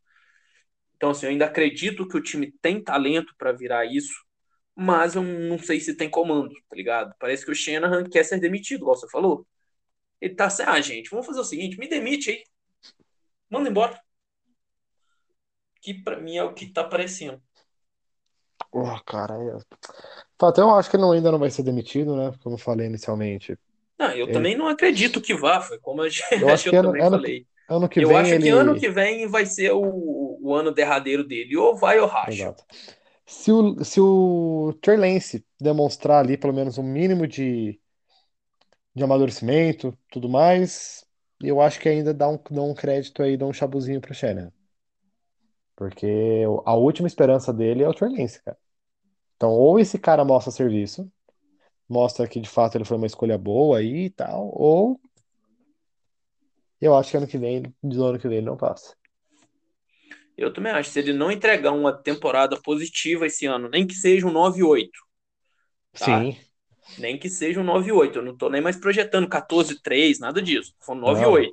Então, assim, eu ainda acredito que o time tem talento para virar isso, mas eu não sei se tem comando, tá ligado? Parece que o Shanahan quer ser demitido, igual você falou. Ele tá assim, ah, gente, vamos fazer o seguinte, me demite aí. Manda embora. Que para mim é o que tá aparecendo. Oh, cara, é... Até eu acho que ele não, ainda não vai ser demitido, né? Como eu falei inicialmente. Não, eu ele... também não acredito que vá, foi como eu, eu, acho eu que também ano, falei. Ano que eu vem acho ele... que ano que vem vai ser o, o ano derradeiro dele. Ou vai ou racha. Exato. Se o, se o Trey Lance demonstrar ali pelo menos um mínimo de, de amadurecimento, tudo mais, eu acho que ainda dá um, dá um crédito aí, dá um chabuzinho pro Shannon. Porque a última esperança dele é o Trey Lance, cara. Então, ou esse cara mostra serviço, mostra que de fato ele foi uma escolha boa aí e tal, ou eu acho que ano que vem, do ano que vem, ele não passa. Eu também acho. Se ele não entregar uma temporada positiva esse ano, nem que seja um 9-8. Tá? Sim. Nem que seja um 9-8. Eu não tô nem mais projetando 14-3, nada disso. Foi um 9-8.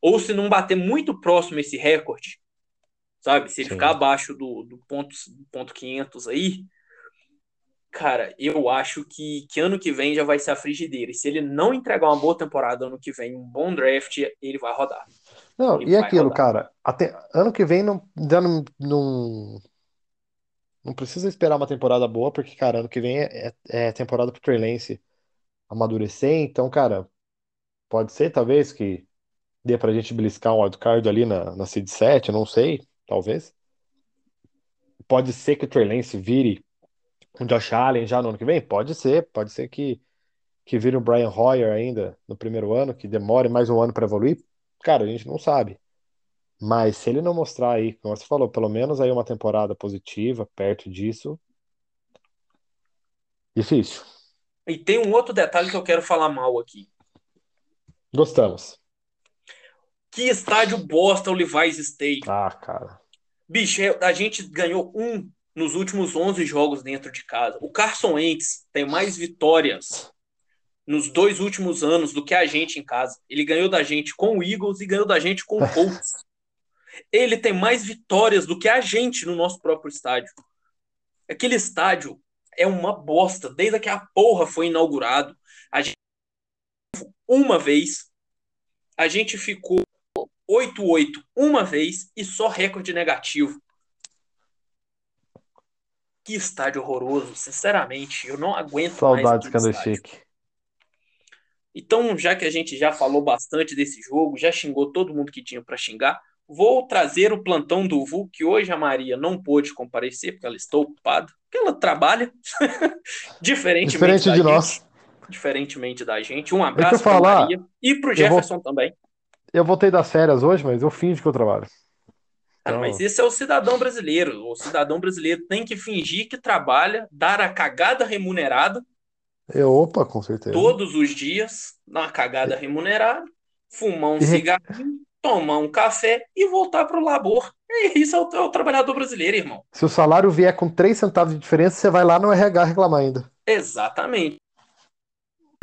Ou se não bater muito próximo esse recorde, sabe? Se ele Sim. ficar abaixo do, do ponto, ponto 500 aí, cara, eu acho que, que ano que vem já vai ser a frigideira. E se ele não entregar uma boa temporada ano que vem, um bom draft, ele vai rodar. Não, Ele e aquilo, rodar. cara, até ano que vem não, não, não, não precisa esperar uma temporada boa, porque, cara, ano que vem é, é é temporada pro Trey Lance amadurecer, então, cara, pode ser talvez que dê pra gente beliscar um wildcard ali na, na seed 7, eu não sei, talvez. Pode ser que o Trey Lance vire um Josh Allen já no ano que vem? Pode ser, pode ser que, que vire o Brian Hoyer ainda no primeiro ano, que demore mais um ano pra evoluir. Cara, a gente não sabe. Mas se ele não mostrar aí, como você falou, pelo menos aí uma temporada positiva, perto disso, difícil. E tem um outro detalhe que eu quero falar mal aqui. Gostamos. Que estádio bosta o Levi's State. Ah, cara. Bicho, é- a gente ganhou um nos últimos 11 jogos dentro de casa. O Carson Wentz tem mais vitórias nos dois últimos anos do que a gente em casa. Ele ganhou da gente com o Eagles e ganhou da gente com o Colts. Ele tem mais vitórias do que a gente no nosso próprio estádio. Aquele estádio é uma bosta. Desde que a porra foi inaugurado, a gente uma vez, a gente ficou 8-8 uma vez e só recorde negativo. Que estádio horroroso, sinceramente, eu não aguento Saudades, mais estádio. Candlestick. Então, já que a gente já falou bastante desse jogo, já xingou todo mundo que tinha para xingar, vou trazer o plantão do VU, que hoje a Maria não pôde comparecer, porque ela está ocupada, porque ela trabalha, diferentemente Diferente de gente, nós. diferentemente da gente. Um abraço eu falar, para Maria e para o eu vou- Jefferson também. Eu voltei das férias hoje, mas eu finjo que eu trabalho. Ah, Então- mas esse é o cidadão brasileiro. O cidadão brasileiro tem que fingir que trabalha, dar a cagada remunerada Eu, opa, com certeza. todos os dias, dar uma cagada remunerada, fumar um cigarrinho, tomar um café e voltar para o labor. É isso é o, é o trabalhador brasileiro, irmão. Se o salário vier com 3 centavos de diferença, você vai lá no RH reclamar ainda. Exatamente.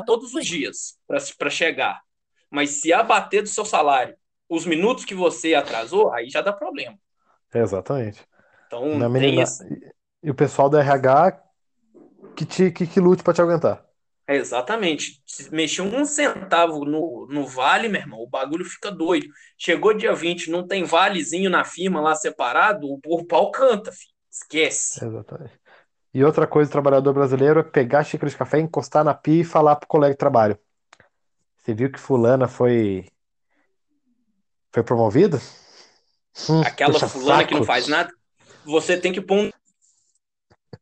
Todos os dias para chegar. Mas se abater do seu salário os minutos que você atrasou, aí já dá problema. Exatamente. Então Na tem menina... esse- E o pessoal do RH que, te, que, que lute pra te aguentar. É, exatamente. Se mexer um centavo no, no vale, meu irmão, o bagulho fica doido. Chegou dia 20, não tem valezinho na firma lá separado, o, o pau canta, filho. Esquece. Exatamente. E outra coisa do trabalhador brasileiro é pegar a xícara de café, encostar na pia e falar pro colega de trabalho. Você viu que fulana foi Foi promovido? Hum, Aquela fulana que não saco. faz nada. Você tem que pôr um...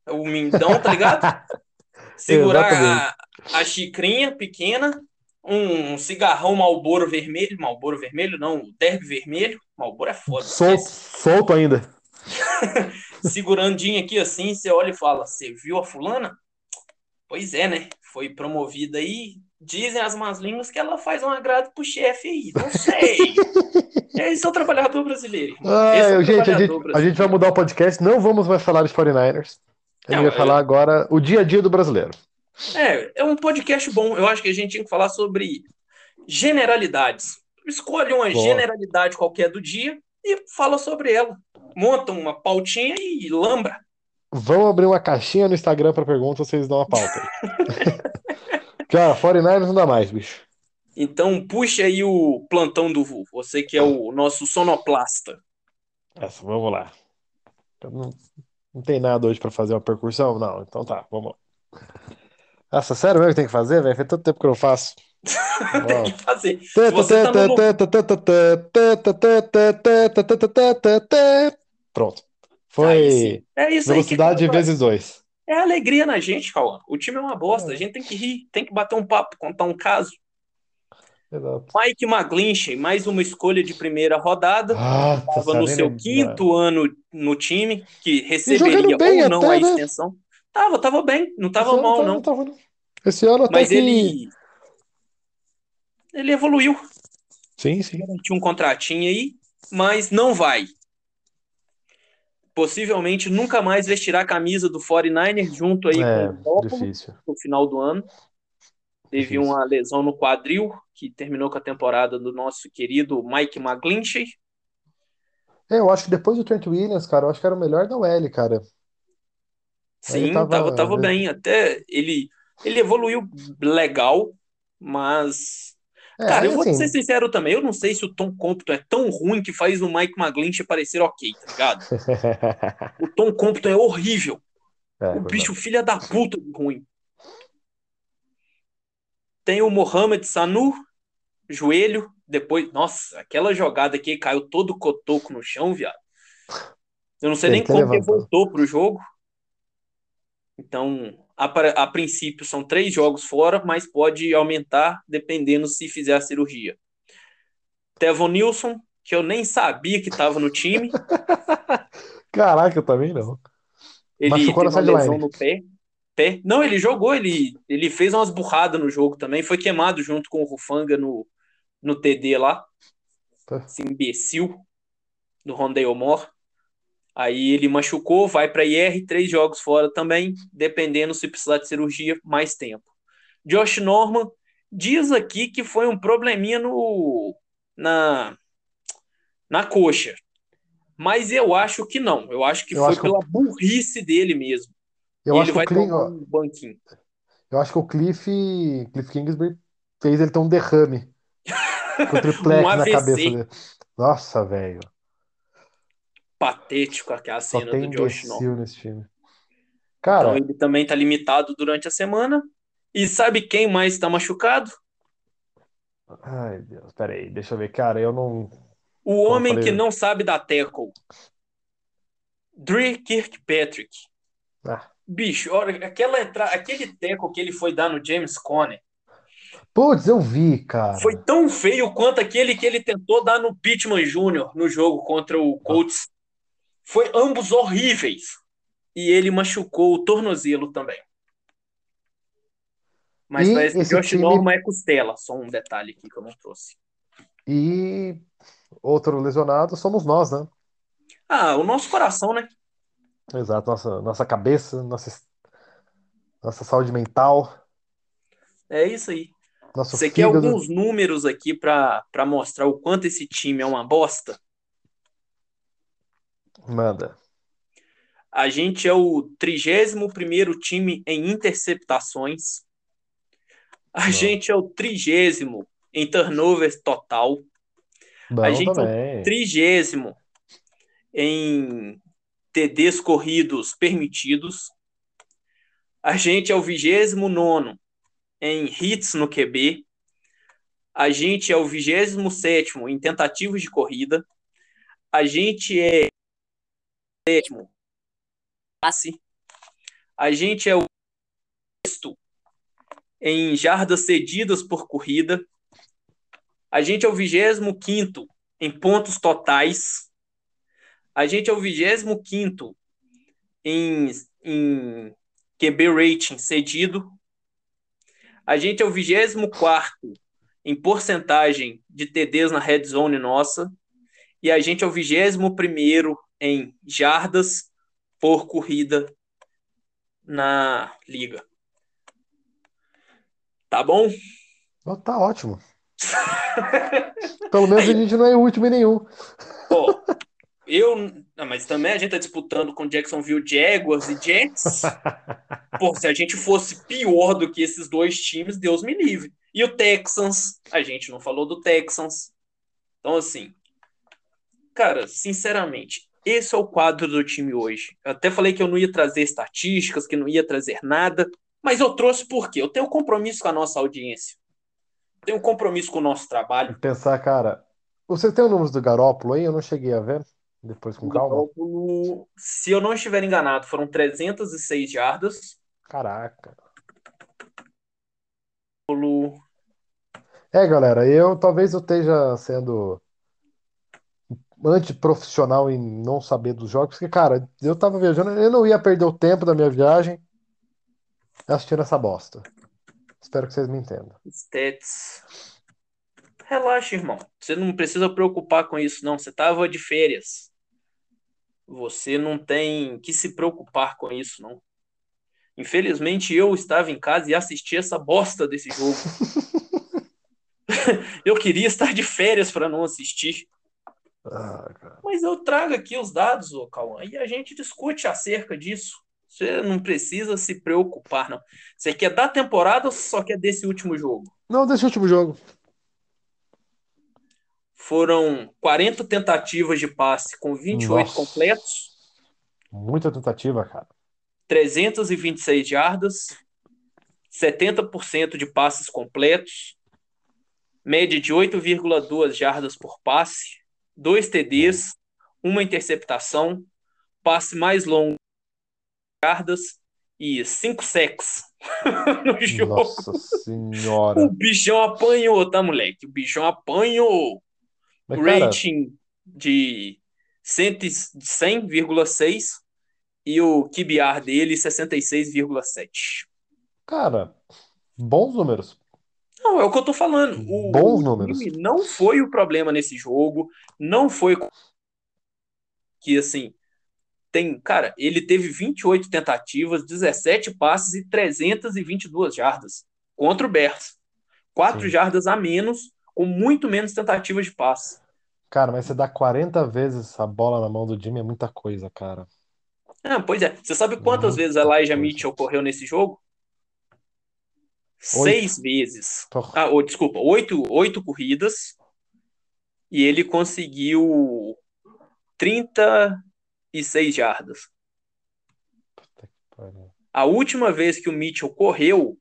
o mindão, tá ligado? Segurar a, a xicrinha pequena, um cigarrão Malboro vermelho, Malboro vermelho não, derby vermelho, Malboro é foda. Solto, esquece. solto ainda. Segurandinho aqui assim, você olha e fala: Você viu a fulana? Pois é, né? Foi promovida aí. Dizem as más línguas que ela faz um agrado pro chefe aí. Não sei. Esse é o trabalhador brasileiro. Ah, é o gente, a trabalhador gente, a brasileiro. gente vai mudar o podcast. Não vamos mais falar de 49ers. A gente vai eu- falar agora o dia a dia do brasileiro. É, é um podcast bom. Eu acho que a gente tinha que falar sobre generalidades. Escolhe uma Boa. generalidade qualquer do dia e fala sobre ela. Monta uma pautinha e lambra. Vamos abrir uma caixinha no Instagram para perguntas, vocês dão uma pauta. Cara, 49ers não dá mais, bicho. Então puxa aí o plantão do Vu. Você que é o nosso sonoplasta. Essa, vamos lá. Não, não tem nada hoje para fazer uma percussão? Não, então tá, vamos lá. Nossa, sério mesmo que tem que fazer, velho? Faz tanto tempo que eu não faço. Tem que fazer. Se você tá no Pronto. Foi. É velocidade vezes dois. É alegria na gente, Cauã. O time é uma bosta. A gente tem que rir, tem que bater um papo, contar um caso. Exato. Mike McGlinchey, mais uma escolha de primeira rodada. Ah, Estava no nem seu lembrar. quinto ano no time, que receberia ou não até, a né? extensão. Tava, tava bem, não tava Esse mal, tá- não. tava, não. Esse ano até Mas que. ele. Ele evoluiu. Sim, sim. Tinha um contratinho aí, mas não vai. Possivelmente nunca mais vestirá a camisa do 49ers junto aí É, com o difícil. no final do ano. Teve Difícil. uma lesão no quadril, que terminou com a temporada do nosso querido Mike McGlinchey. É, eu acho que depois do Trent Williams, cara, eu acho que era o melhor da OL, cara. Sim, tava- tava, tava bem. Até ele, ele evoluiu legal, mas. É, Cara, eu vou assim, ser sincero também. Eu não sei se o Tom Compton é tão ruim que faz o Mike McGlinchey parecer ok, tá ligado? O Tom Compton é horrível. É, O bicho filha da puta de ruim. Tem o Mohamed Sanu, joelho, depois, nossa, aquela jogada que caiu todo cotoco no chão, viado. Eu não sei Tem nem como ele voltou pro jogo. Então, a, a princípio são três jogos fora, mas pode aumentar dependendo se fizer a cirurgia. Tevon Nilson, que eu nem sabia que estava no time. Caraca, eu também não. Ele Machucou teve uma lesão no pé. pé. Não, ele jogou, ele, ele fez umas burradas no jogo também. Foi queimado junto com o Rufanga no, no TD lá. Tá. Esse imbecil do Rondale Moore. Aí ele machucou, vai para IR, três jogos fora também, dependendo se precisar de cirurgia, mais tempo. Josh Norman diz aqui que foi um probleminha no na na coxa. Mas eu acho que não. Eu acho que Eu foi acho que pela burrice dele mesmo. Eu E acho ele que vai o Cliff, um banquinho. eu acho que o Cliff, Cliff Kingsbury fez ele ter um derrame com o triplex Um na cabeça dele. Nossa, velho. Patético aquela Só cena tem do Josh Norman. nesse. Então Cara, ele também tá limitado durante a semana. E sabe quem mais está machucado? ai Deus, peraí, deixa eu ver. Cara, eu não. O homem falei- que não sabe dar tackle. Dre Kirkpatrick. Ah. Bicho, olha, aquela entra... aquele tackle que ele foi dar no James Conner Putz, eu vi, cara. foi tão feio quanto aquele que ele tentou dar no Pittman Jr. no jogo contra o Colts. Foi ambos horríveis. E ele machucou o tornozelo também. Mas E parece que Josh time- Norman é costela. Só um detalhe aqui que eu não trouxe. E outro lesionado somos nós, né? Ah, o nosso coração, né? Exato, nossa, nossa cabeça, nossa, nossa saúde mental, É isso aí. nosso Você quer fígado. alguns números aqui para mostrar o quanto esse time é uma bosta? Manda. A gente é o 31º time em interceptações. A Não. gente é o trigésimo em turnovers total. Bom A gente é o também. trigésimo em TDs corridos permitidos. A gente é o vigésimo nono em hits no QB. A gente é o 27 em tentativas de corrida. A gente é sétimo passe. A gente é o sexto em jardas cedidas por corrida. A gente é o 25 em pontos totais. A gente é o 25 em, em QB rating cedido. A gente é o 24 em porcentagem de TDs na red zone nossa. E a gente é o 21 em jardas por corrida na liga. Tá bom? Oh, tá ótimo. Pelo menos a gente não é o último em nenhum. Pô, eu. Não, mas também a gente tá disputando com Jacksonville Jaguars e Jets. Pô, se a gente fosse pior do que esses dois times, Deus me livre. E o Texans, a gente não falou do Texans. Então, assim, cara, sinceramente, esse é o quadro do time hoje. Eu até falei que eu não ia trazer estatísticas, que não ia trazer nada, mas eu trouxe porque eu tenho um compromisso com a nossa audiência. Tenho um compromisso com o nosso trabalho. Pensar, cara, você tem o número do Garópolo aí? Eu não cheguei a ver. Depois com calma. Garópolo, se eu não estiver enganado, foram 306 jardas. Caraca. Garópolo... É, galera, eu talvez eu esteja sendo antiprofissional em não saber dos jogos, porque, cara, eu tava viajando, eu não ia perder o tempo da minha viagem assistindo essa bosta. Espero que vocês me entendam. Stats. Relaxa, irmão. Você não precisa preocupar com isso, não. Você tava de férias. Você não tem que se preocupar com isso, não. Infelizmente, eu estava em casa e assisti essa bosta desse jogo. eu queria estar de férias para não assistir. Ah, Mas eu trago aqui os dados, ô Cauã, e a gente discute acerca disso. Você não precisa se preocupar, não. Você quer da temporada ou só quer desse último jogo? Não, desse último jogo. Foram 40 tentativas de passe com 28 Nossa. completos, Muita tentativa, cara. 326 jardas, 70% de passes completos, média de 8,2 jardas por passe, dois TDs, uma interceptação, passe mais longo jardas e cinco sacks no jogo. Nossa senhora. O bichão apanhou, tá, moleque? O bichão apanhou. Mas, cara, Rating de 100 100,6 e o QBR dele 66,7. cara, bons números. Não, é o que eu tô falando. O, Bons números. time não foi o problema nesse jogo, não foi que assim, tem, cara, ele teve 28 tentativas, 17 passes e 322 jardas contra o Bears. 4 Sim. jardas a menos, com muito menos tentativas de passe. Cara, mas você dá 40 vezes a bola na mão do Jimmy é muita coisa, cara. Ah, pois é. Você sabe quantas Muita vezes Elijah coisa. Mitchell correu nesse jogo? Seis vezes. Porra. Ah, ou, desculpa, oito, oito corridas. E ele conseguiu 36 jardas. A última vez que o Mitchell correu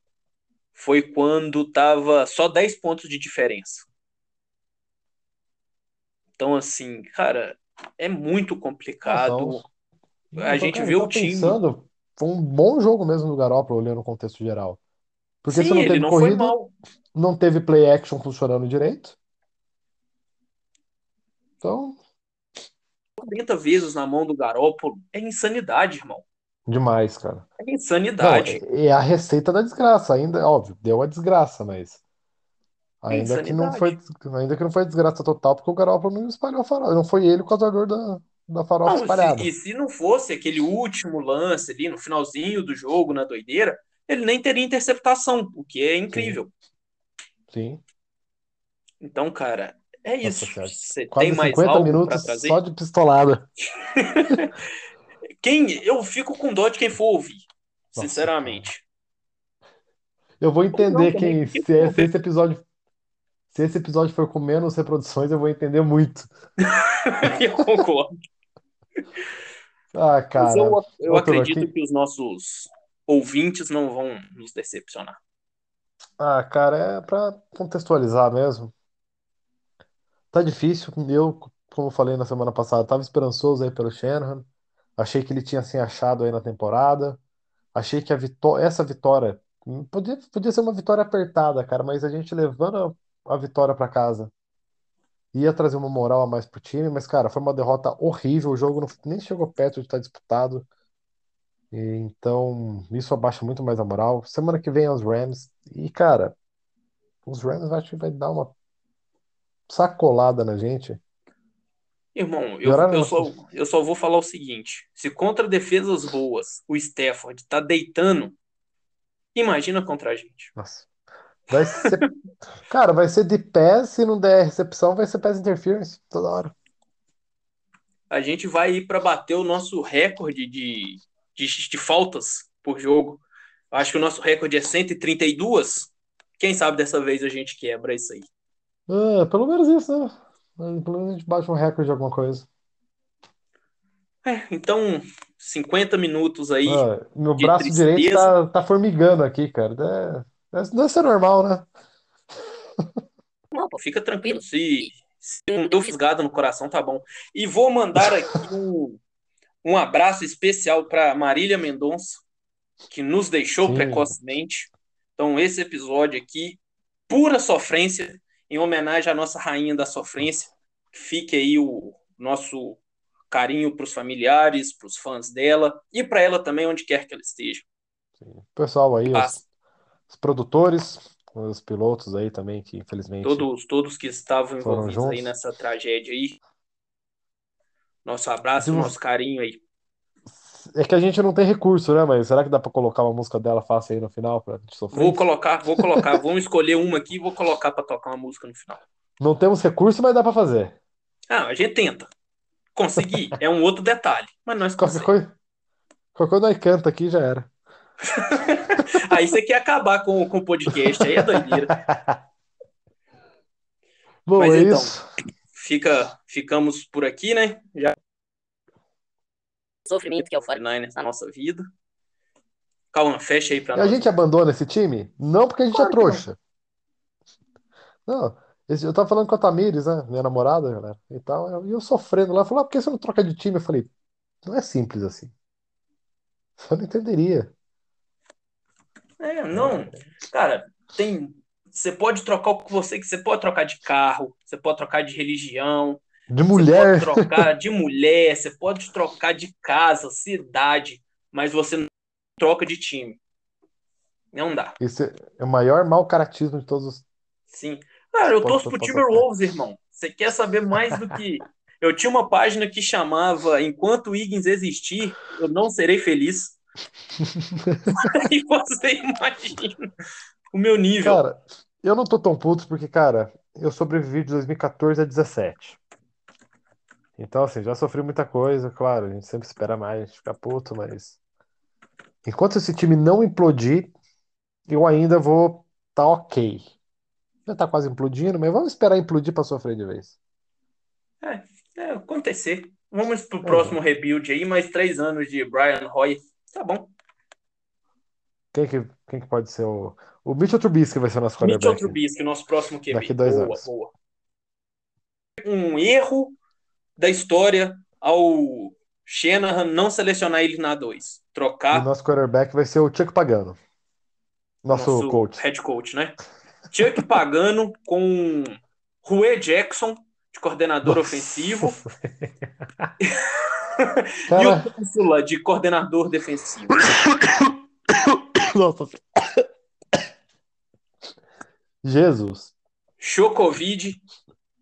foi quando tava só 10 pontos de diferença. Então, assim, cara, é muito complicado. Então, A gente vê o time. pensando, foi um bom jogo mesmo do Garoppolo, olhando o contexto geral. Porque Sim, você não ele teve não foi corrida, mal. não teve play action funcionando direito. Então, 40 vezes na mão do Garópolo é insanidade, irmão. demais, cara. É Não, insanidade. é é a receita da desgraça, ainda, óbvio, deu a desgraça, mas É ainda que não foi, ainda que não foi desgraça total, porque o Garoppolo não espalhou a farofa, não foi ele o causador da, da farofa Não, se- espalhada. e se não fosse aquele último lance ali no finalzinho do jogo, na doideira, ele nem teria interceptação, o que é incrível. Sim, Então, cara, é Nossa isso. Você quase tem mais 50 algo minutos trazer? só de pistolada. Quem eu fico com dó de quem for ouvir, Nossa, sinceramente. Eu vou Ou não entender também, quem, porque, se, é- se esse episódio, se esse episódio for com menos reproduções, eu vou entender muito. eu concordo. Ah, Mas cara, eu, eu turma, acredito que os nossos ouvintes não vão nos decepcionar. Ah, cara, é pra contextualizar mesmo. Tá difícil. Eu, como falei na semana passada, tava esperançoso aí pelo Shanahan. Achei que ele tinha se achado aí na temporada. Achei que a vitó essa vitória hum, podia, podia ser uma vitória apertada, cara, mas a gente levando a, a vitória pra casa ia trazer uma moral a mais pro time, mas, cara, foi uma derrota horrível. O jogo não- nem chegou perto de estar disputado. Então, isso abaixa muito mais a moral. Semana que vem é os Rams. E, cara, os Rams acho que vai dar uma sacolada na gente. Irmão, eu, eu, só, eu só vou falar o seguinte: se contra defesas boas o Stafford tá deitando, imagina contra a gente. Nossa. Vai ser. Cara, vai ser de pés, se não der recepção, vai ser pass interference toda hora. A gente vai ir para bater o nosso recorde de, de, de faltas por jogo. Acho que o nosso recorde é 132. Quem sabe dessa vez a gente quebra isso aí. Ah, pelo menos isso, né? Pelo menos a gente bate um recorde de alguma coisa. É, então, 50 minutos aí. Ah, meu de braço direito tristeza. tá, tá formigando aqui, cara. É, é, deve ser normal, né? Não, pô, fica tranquilo. Se, se não deu fisgado no coração, tá bom. E vou mandar aqui um, um abraço especial para Marília Mendonça, que nos deixou Sim. precocemente. Então, esse episódio aqui, pura sofrência, em homenagem à nossa rainha da sofrência. Fique aí o nosso carinho para os familiares, para os fãs dela e para ela também, onde quer que ela esteja. Pessoal aí, os, os produtores, os pilotos aí também, que infelizmente. Todos, todos que estavam envolvidos aí nessa tragédia aí. Nosso abraço, Deus. nosso carinho aí. É que a gente não tem recurso, né? Mas será que dá pra colocar uma música dela fácil aí no final pra gente sofrer? Vou colocar, vou colocar, vamos escolher uma aqui e vou colocar para tocar uma música no final. Não temos recurso, mas dá pra fazer. Ah, a gente tenta. Conseguir é um outro detalhe, mas nós Qualquer conseguimos. coisa, qualquer coisa nós canta aqui já era. Aí você quer acabar com, com o podcast, aí é doideira. Bom, Mas é então, isso. Fica, ficamos por aqui, né? Já sofrimento que é o 49ers na nossa vida. Calma, fecha aí pra E a nós. gente abandona esse time? Não porque a gente Claro é que não. trouxa. Não, esse- eu tava falando com a Tamires, né? Minha namorada, galera, e tal. eu- E eu, sofrendo lá. Falou, ah, por que você não troca de time? Eu falei, não é simples assim. Você não entenderia. É, não, cara, tem. Você pode trocar o que você que você pode trocar de carro, você pode trocar de religião, De você mulher. pode trocar de mulher, você pode trocar de casa, cidade, mas você não troca de time. Não dá. Esse é o maior mau caratismo de todos os. Sim. Cara, eu torço pro Timberwolves, irmão. Você quer saber mais do que. Eu tinha uma página que chamava Enquanto o Higgins existir, eu não serei feliz. E você imagina o meu nível. Cara, eu não tô tão puto porque, cara, eu sobrevivi de 2014 a 17. Então, assim, já sofri muita coisa, claro, a gente sempre espera mais, a gente fica puto, mas. Enquanto esse time não implodir, eu ainda vou tá ok. Já tá quase implodindo, mas vamos esperar implodir pra sofrer de vez. É, acontecer. Vamos pro próximo rebuild aí, mais três anos de Brian Hoy. Tá bom. Quem que, quem que pode ser o. O Mitchell Trubisky vai ser o nosso Mitchell quarterback. Trubisky, nosso próximo QB. Daqui dois boa, anos. boa. Um erro da história ao Shanahan não selecionar ele na 2. E Trocar nosso quarterback vai ser o Chuck Pagano. Nosso, nosso coach. head coach, né? Chuck Pagano com Rue Jackson de coordenador Nossa. ofensivo e o Túfula de coordenador defensivo. Nossa. Jesus. Show Covid.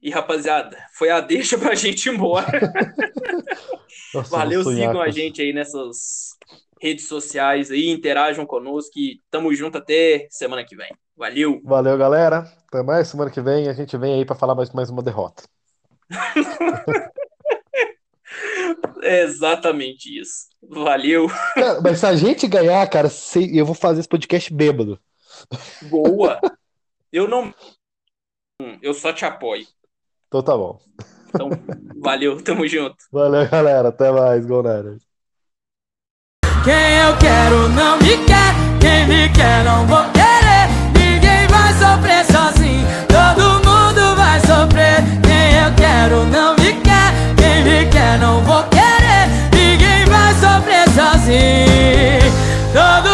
E rapaziada, foi a deixa pra gente ir embora. Nossa, Valeu, sigam com a gente aí nessas redes sociais aí, interajam conosco e tamo junto até semana que vem. Valeu! Valeu, galera. Até mais. Semana que vem a gente vem aí pra falar mais, mais uma derrota. É exatamente isso. Valeu. Cara, mas se a gente ganhar, cara, eu vou fazer esse podcast bêbado. Boa. Eu não. Eu só te apoio. Então tá bom. Então, valeu, tamo junto. Valeu, galera. Até mais, galera. Quem eu quero não me quer, quem me quer não vou querer. Ninguém vai sofrer sozinho, todo mundo vai sofrer. Quem eu quero não me quer, quem me quer não vou querer fazer. Todo